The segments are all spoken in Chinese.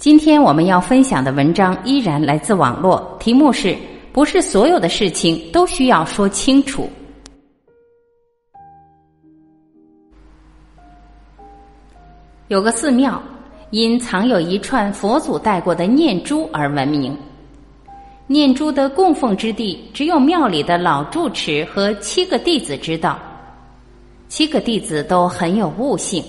今天我们要分享的文章依然来自网络，题目是“不是所有的事情都需要说清楚”。有个寺庙因藏有一串佛祖带过的念珠而闻名。念珠的供奉之地，只有庙里的老住持和七个弟子知道。七个弟子都很有悟性。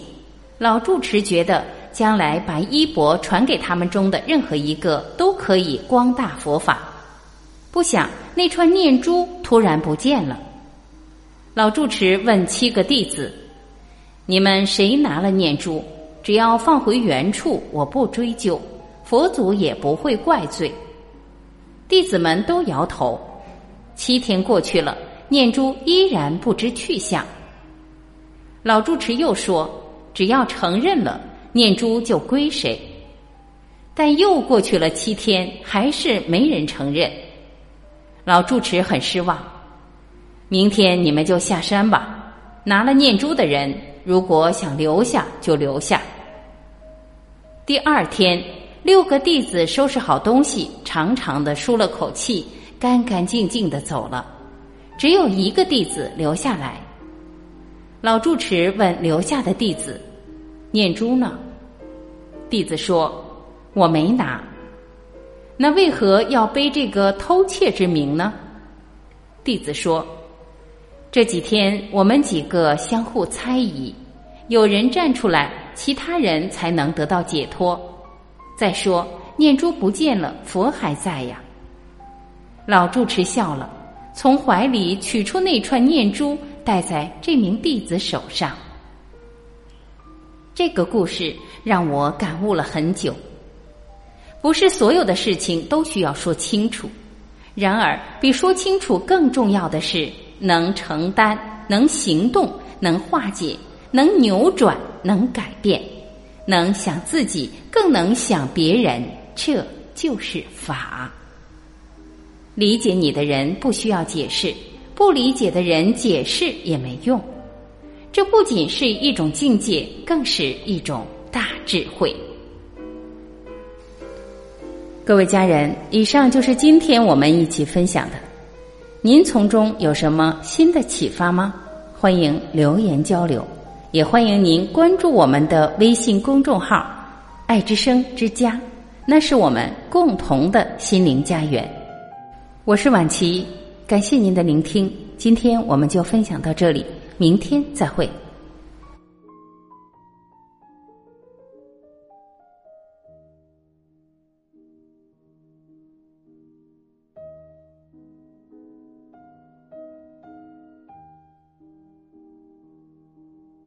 老住持觉得，将来把衣钵传给他们中的任何一个，都可以光大佛法。不想那串念珠突然不见了。老住持问七个弟子：“你们谁拿了念珠？只要放回原处，我不追究，佛祖也不会怪罪。”弟子们都摇头。七天过去了，念珠依然不知去向。老住持又说。只要承认了，念珠就归谁。但又过去了七天，还是没人承认。老住持很失望。明天你们就下山吧。拿了念珠的人，如果想留下就留下。第二天，六个弟子收拾好东西，长长的舒了口气，干干净净的走了。只有一个弟子留下来。老住持问留下的弟子：“念珠呢？”弟子说：“我没拿。”那为何要背这个偷窃之名呢？弟子说：“这几天我们几个相互猜疑，有人站出来，其他人才能得到解脱。再说念珠不见了，佛还在呀。”老住持笑了，从怀里取出那串念珠。戴在这名弟子手上。这个故事让我感悟了很久。不是所有的事情都需要说清楚，然而比说清楚更重要的是能承担、能行动、能化解、能扭转、能改变、能想自己，更能想别人。这就是法。理解你的人不需要解释。不理解的人解释也没用，这不仅是一种境界，更是一种大智慧。各位家人，以上就是今天我们一起分享的，您从中有什么新的启发吗？欢迎留言交流，也欢迎您关注我们的微信公众号“爱之声之家”，那是我们共同的心灵家园。我是婉琪。感谢您的聆听，今天我们就分享到这里，明天再会。